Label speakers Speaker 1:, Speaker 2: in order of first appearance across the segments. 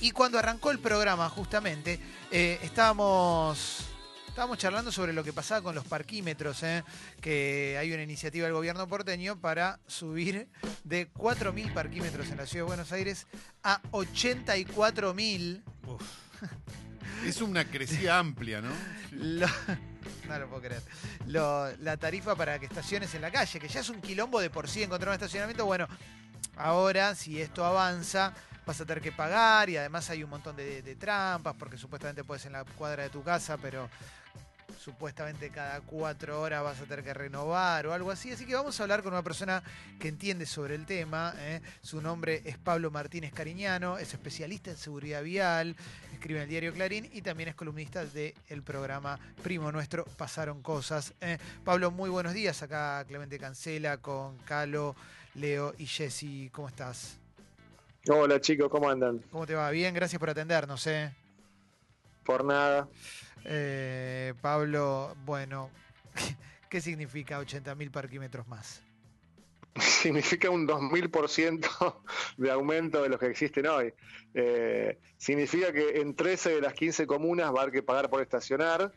Speaker 1: Y cuando arrancó el programa, justamente, eh, estábamos, estábamos charlando sobre lo que pasaba con los parquímetros, ¿eh? que hay una iniciativa del gobierno porteño para subir de 4.000 parquímetros en la ciudad de Buenos Aires a 84.000.
Speaker 2: Uf. Es una crecida amplia, ¿no?
Speaker 1: Lo- no lo puedo creer. Lo- la tarifa para que estaciones en la calle, que ya es un quilombo de por sí encontrar un estacionamiento. Bueno, ahora, si esto avanza, vas a tener que pagar y además hay un montón de, de trampas, porque supuestamente puedes en la cuadra de tu casa, pero supuestamente cada cuatro horas vas a tener que renovar o algo así. Así que vamos a hablar con una persona que entiende sobre el tema. ¿eh? Su nombre es Pablo Martínez Cariñano, es especialista en seguridad vial, escribe en el diario Clarín y también es columnista del programa Primo Nuestro, Pasaron Cosas. ¿eh? Pablo, muy buenos días. Acá Clemente Cancela con Calo, Leo y Jessy. ¿Cómo estás?
Speaker 3: Hola chicos, ¿cómo andan?
Speaker 1: ¿Cómo te va? Bien, gracias por atendernos. ¿eh?
Speaker 3: Por nada.
Speaker 1: Eh, Pablo, bueno, ¿qué significa 80.000 parquímetros más?
Speaker 3: Significa un 2000% de aumento de los que existen hoy. Eh, significa que en 13 de las 15 comunas va a haber que pagar por estacionar.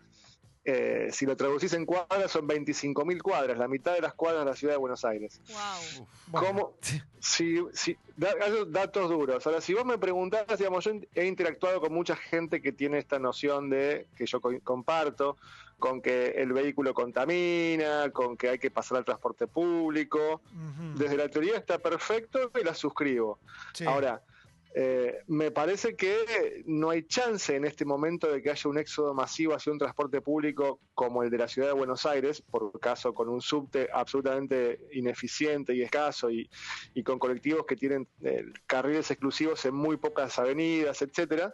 Speaker 3: Eh, si lo traducís en cuadras, son 25.000 cuadras, la mitad de las cuadras de la ciudad de Buenos Aires.
Speaker 4: Wow.
Speaker 1: Bueno,
Speaker 3: ¿Cómo?
Speaker 1: sí.
Speaker 3: Si, si, da- datos duros. Ahora, si vos me preguntás, digamos, yo he interactuado con mucha gente que tiene esta noción de, que yo co- comparto, con que el vehículo contamina, con que hay que pasar al transporte público. Desde la teoría está perfecto y la suscribo.
Speaker 1: sí.
Speaker 3: Ahora, eh, me parece que no hay chance en este momento de que haya un éxodo masivo hacia un transporte público como el de la ciudad de Buenos Aires, por caso con un subte absolutamente ineficiente y escaso y, y con colectivos que tienen eh, carriles exclusivos en muy pocas avenidas, etcétera.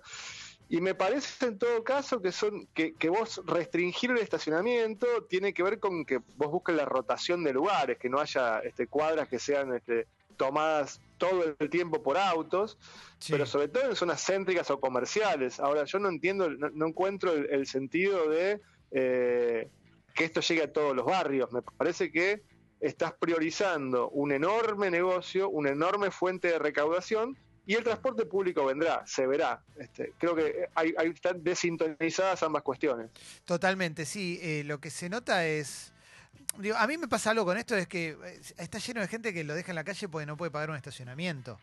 Speaker 3: Y me parece en todo caso que son que, que vos restringir el estacionamiento tiene que ver con que vos busques la rotación de lugares, que no haya este, cuadras que sean este, tomadas todo el tiempo por autos,
Speaker 1: Sí.
Speaker 3: pero sobre todo en zonas céntricas o comerciales. Ahora, yo no entiendo, no, no encuentro el, el sentido de eh, que esto llegue a todos los barrios. Me parece que estás priorizando un enorme negocio, una enorme fuente de recaudación y el transporte público vendrá, se verá. Este, creo que hay, hay- están desintonizadas ambas cuestiones.
Speaker 1: Totalmente, sí. Eh, lo que se nota es. Digo, a mí me pasa algo con esto, es que eh, está lleno de gente que lo deja en la calle porque no puede pagar un estacionamiento.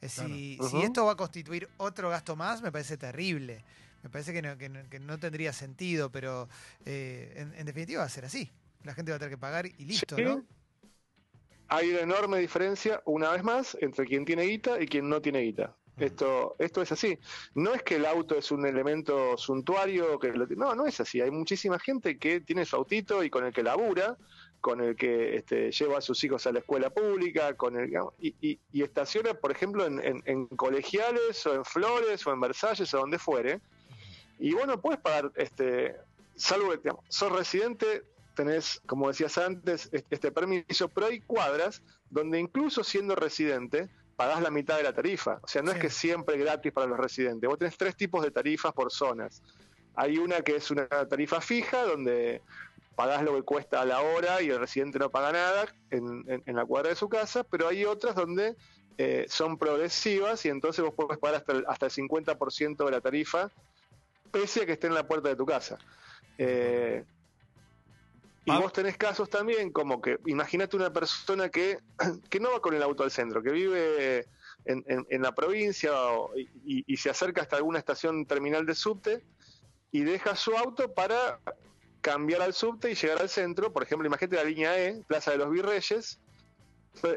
Speaker 1: Eh, si,
Speaker 3: Claro.
Speaker 1: si
Speaker 3: Ujú.
Speaker 1: esto va a constituir otro gasto más, me parece terrible. Me parece que no, que no- que no tendría sentido, pero eh, en, en definitiva va a ser así. La gente va a tener que pagar y listo,
Speaker 3: Sí.
Speaker 1: ¿no?
Speaker 3: Hay una enorme diferencia, una vez más, entre quien tiene guita y quien no tiene guita. Esto, esto es así. No es que el auto es un elemento suntuario, que lo- no, no es así. Hay muchísima gente que tiene su autito y con el que labura, con el que este, lleva a sus hijos a la escuela pública, con el y, y- estaciona, por ejemplo, en, colegiales o en Flores o en Versalles o donde fuere. Y bueno, puedes pagar, este, salvo que sos residente, tenés, como decías antes, est- este permiso, pero hay cuadras donde incluso siendo residente pagás la mitad de la tarifa. O sea, no
Speaker 1: Sí.
Speaker 3: es que siempre gratis para los residentes. Vos tenés tres tipos de tarifas por zonas. Hay una que es una tarifa fija, donde pagás lo que cuesta a la hora y el residente no paga nada en, en- en la cuadra de su casa, pero hay otras donde eh, son progresivas y entonces vos podés pagar hasta el, hasta el 50% de la tarifa, pese a que esté en la puerta de tu casa. Eh, y vos tenés casos también como que, imagínate una persona que, que no va con el auto al centro, que vive en, en- en la provincia o- y, se acerca hasta alguna estación terminal de subte y deja su auto para cambiar al subte y llegar al centro. Por ejemplo, imagínate la línea E, Plaza de los Virreyes.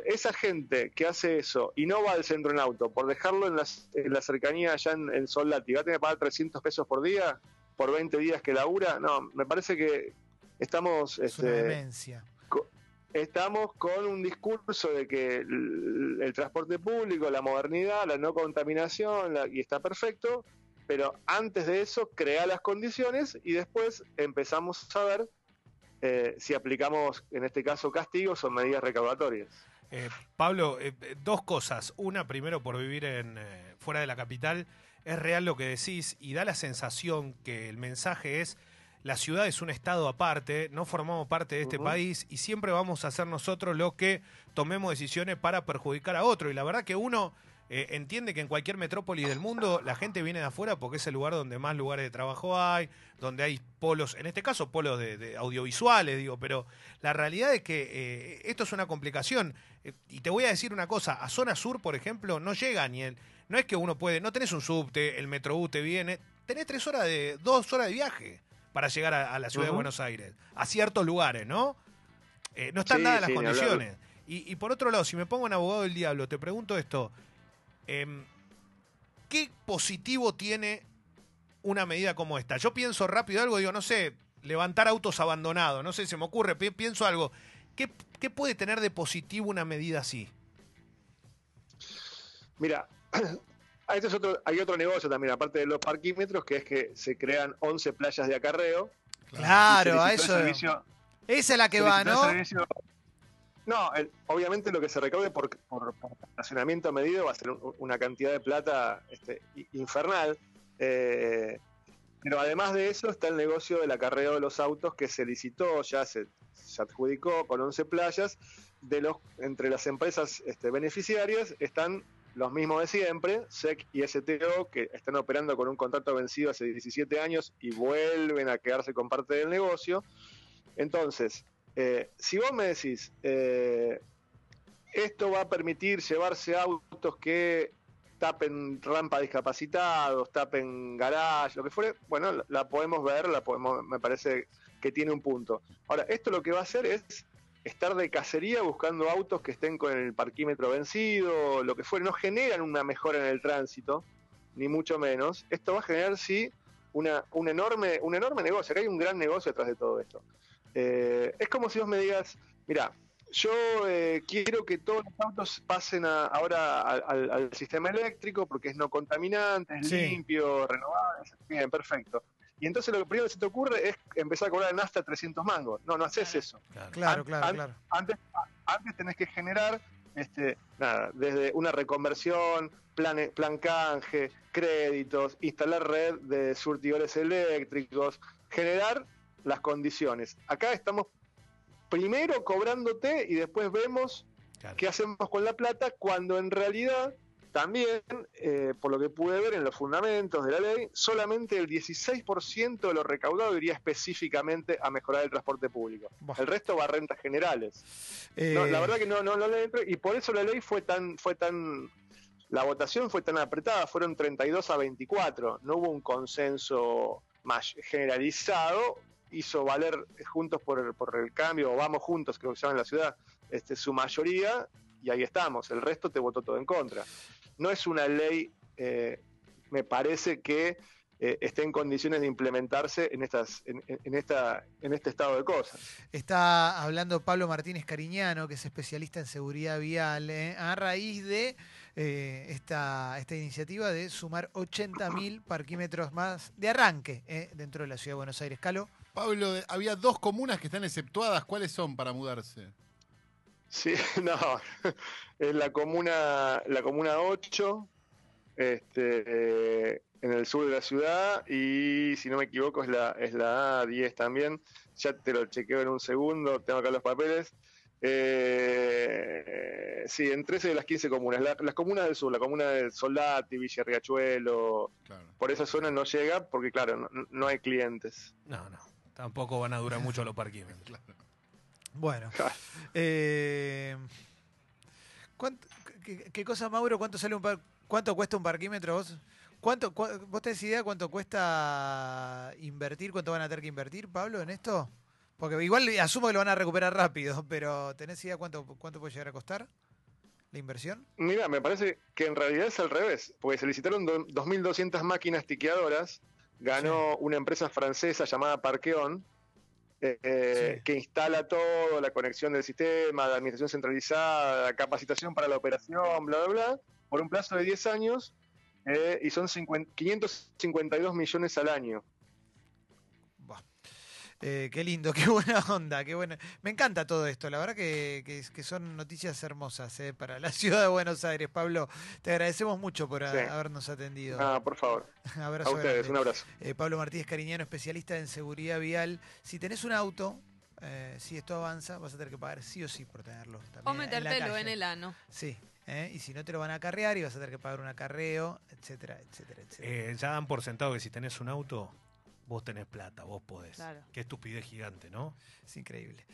Speaker 3: Esa gente que hace eso y no va al centro en auto, por dejarlo en, las- en la cercanía allá en, en Soldati, va a tener que pagar 300 pesos por día por 20 días que labura. No, me parece que estamos...
Speaker 1: Es una
Speaker 3: este,
Speaker 1: demencia.
Speaker 3: estamos con un discurso de que el, el transporte público, la modernidad, la no contaminación, la- y está perfecto, pero antes de eso crea las condiciones y después empezamos a ver eh, si aplicamos, en este caso, castigos o medidas recaudatorias.
Speaker 2: Eh, Pablo, eh, dos cosas. Una, primero, por vivir en eh, fuera de la capital, es real lo que decís y da la sensación que el mensaje es la ciudad es un estado aparte, no formamos parte de este país y siempre vamos a ser nosotros los que tomemos decisiones para perjudicar a otro. Y la verdad que uno eh, entiende que en cualquier metrópoli del mundo la gente viene de afuera porque es el lugar donde más lugares de trabajo hay, donde hay polos, en este caso polos de, de audiovisuales, digo, pero la realidad es que eh, esto es una complicación. Eh, y te voy a decir una cosa, a zona sur, por ejemplo, no llega ni el... No es que uno puede, no tenés un subte, el metrobús te viene, tenés tres horas de, dos horas de viaje para llegar a, a la ciudad de. Buenos Aires, a ciertos lugares, ¿no? Eh, no están
Speaker 3: Sí,
Speaker 2: dadas las
Speaker 3: sí,
Speaker 2: condiciones. Y, y por otro lado, si me pongo en abogado del diablo, te pregunto esto. em, ¿Qué positivo tiene una medida como esta? Yo pienso rápido algo, digo, no sé, levantar autos abandonados, no sé, se me ocurre, pi- pienso algo. ¿Qué, qué puede tener de positivo una medida así?
Speaker 3: Mira, este es otro, hay otro negocio también, aparte de los parquímetros, que es que se crean 11 playas de acarreo.
Speaker 1: Claro, a eso.
Speaker 3: servicio-
Speaker 1: Esa es la que va, ¿no?
Speaker 3: servicio- No, el- obviamente lo que se recaude por, por, por estacionamiento medido va a ser un- una cantidad de plata este, infernal. Eh, pero además de eso está el negocio del acarreo de los autos que se licitó, ya se, se adjudicó con 11 playas. De los, entre las empresas este, beneficiarias están los mismos de siempre, SEC y STO, que están operando con un contrato vencido hace 17 años y vuelven a quedarse con parte del negocio. Entonces, eh, si vos me decís, eh, esto va a permitir llevarse autos que tapen rampa discapacitados, tapen garage, lo que fuere, bueno, la podemos ver, la podemos, me parece que tiene un punto. Ahora, esto lo que va a hacer es estar de cacería buscando autos que estén con el parquímetro vencido, lo que fuere, no generan una mejora en el tránsito, ni mucho menos. Esto va a generar, sí, una, un, enorme, un enorme negocio. Acá hay un gran negocio detrás de todo esto. Eh, es como si vos me digas, mira, yo eh, quiero que todos los autos pasen a- ahora al, al- al sistema eléctrico porque es no contaminante, es
Speaker 1: Sí.
Speaker 3: limpio, renovable. Bien, perfecto. Y entonces lo primero que se te ocurre es empezar a cobrar en hasta 300 mangos. No, no haces eso.
Speaker 1: Claro,
Speaker 3: An-
Speaker 1: claro,
Speaker 3: an-
Speaker 1: claro.
Speaker 3: Antes, antes tenés que generar este, nada, desde una reconversión, plan, plan canje, créditos, instalar red de surtidores eléctricos, generar las condiciones. Acá estamos primero cobrándote y después vemos
Speaker 2: Claro.
Speaker 3: qué hacemos con la plata cuando en realidad también, eh, por lo que pude ver en los fundamentos de la ley, solamente el 16% de lo recaudado iría específicamente a mejorar el transporte público. El resto va a rentas generales.
Speaker 1: Eh,
Speaker 3: No, la verdad que no, no, no le entro, y por eso la ley fue tan, fue tan, la votación fue tan apretada, fueron 32 a 24, no hubo un consenso más generalizado, hizo valer Juntos por, por el Cambio, o Vamos Juntos, creo que se llama en la ciudad, este, su mayoría, y ahí estamos, el resto te votó todo en contra. No es una ley, eh, me parece que eh, esté en condiciones de implementarse en, estas, en, en- esta, en este estado de cosas.
Speaker 1: Está hablando Pablo Martínez Cariñano, que es especialista en seguridad vial, eh, a raíz de eh, esta, esta iniciativa de sumar 80.000 parquímetros más de arranque eh, dentro de la ciudad de Buenos Aires. Calo.
Speaker 4: Pablo, había dos comunas que están exceptuadas. ¿Cuáles son para mudarse?
Speaker 3: Sí, no, es la comuna, la comuna 8, este, eh, en el sur de la ciudad, y si no me equivoco es la, es la A10 también, ya te lo chequeo en un segundo, tengo acá los papeles. Eh, sí, en 13 de las 15 comunas, La- las comunas del sur, la comuna de Soldati, Villa Riachuelo,
Speaker 4: Claro.
Speaker 3: por esa zona no llega porque claro, no, no hay clientes.
Speaker 2: No, no. Tampoco van a durar mucho los parquímetros.
Speaker 1: Bueno. eh, ¿cuánto- qué, qué cosa, Mauro? ¿Cuánto sale un par- cuánto cuesta un parquímetro vos? ¿Cuánto, ¿Vos tenés idea cuánto cuesta invertir? ¿Cuánto van a tener que invertir, Pablo, en esto? Porque igual asumo que lo van a recuperar rápido, pero ¿tenés idea cuánto, cuánto puede llegar a costar la inversión?
Speaker 3: Mira, me parece que en realidad es al revés, porque se licitaron do- 2.200 máquinas tiqueadoras, ganó una empresa francesa llamada Parqueón, eh, eh,
Speaker 1: Sí.
Speaker 3: que instala todo, la conexión del sistema, la administración centralizada, la capacitación para la operación, bla, bla, bla, por un plazo de 10 años, eh, y son 50 552 millones al año.
Speaker 1: Eh, qué lindo, qué buena onda, qué buena. Me encanta todo esto, la verdad que, son noticias hermosas eh, para la ciudad de Buenos Aires. Pablo, te agradecemos mucho por habernos atendido.
Speaker 3: Ah, por favor. a ustedes, un abrazo.
Speaker 1: Eh, Pablo Martínez Cariñano, especialista en seguridad vial. Si tenés un auto, si esto avanza, vas a tener que pagar sí o sí por tenerlo.
Speaker 5: O metértelo
Speaker 1: en,
Speaker 5: en el ano.
Speaker 1: Sí, y si no te lo van a acarrear y vas a tener que pagar un acarreo, etcétera, etcétera, etcétera.
Speaker 2: Ya dan por sentado que si tenés un auto, vos tenés plata, vos podés.
Speaker 5: Claro.
Speaker 2: Qué estupidez gigante, ¿no?
Speaker 1: Es increíble.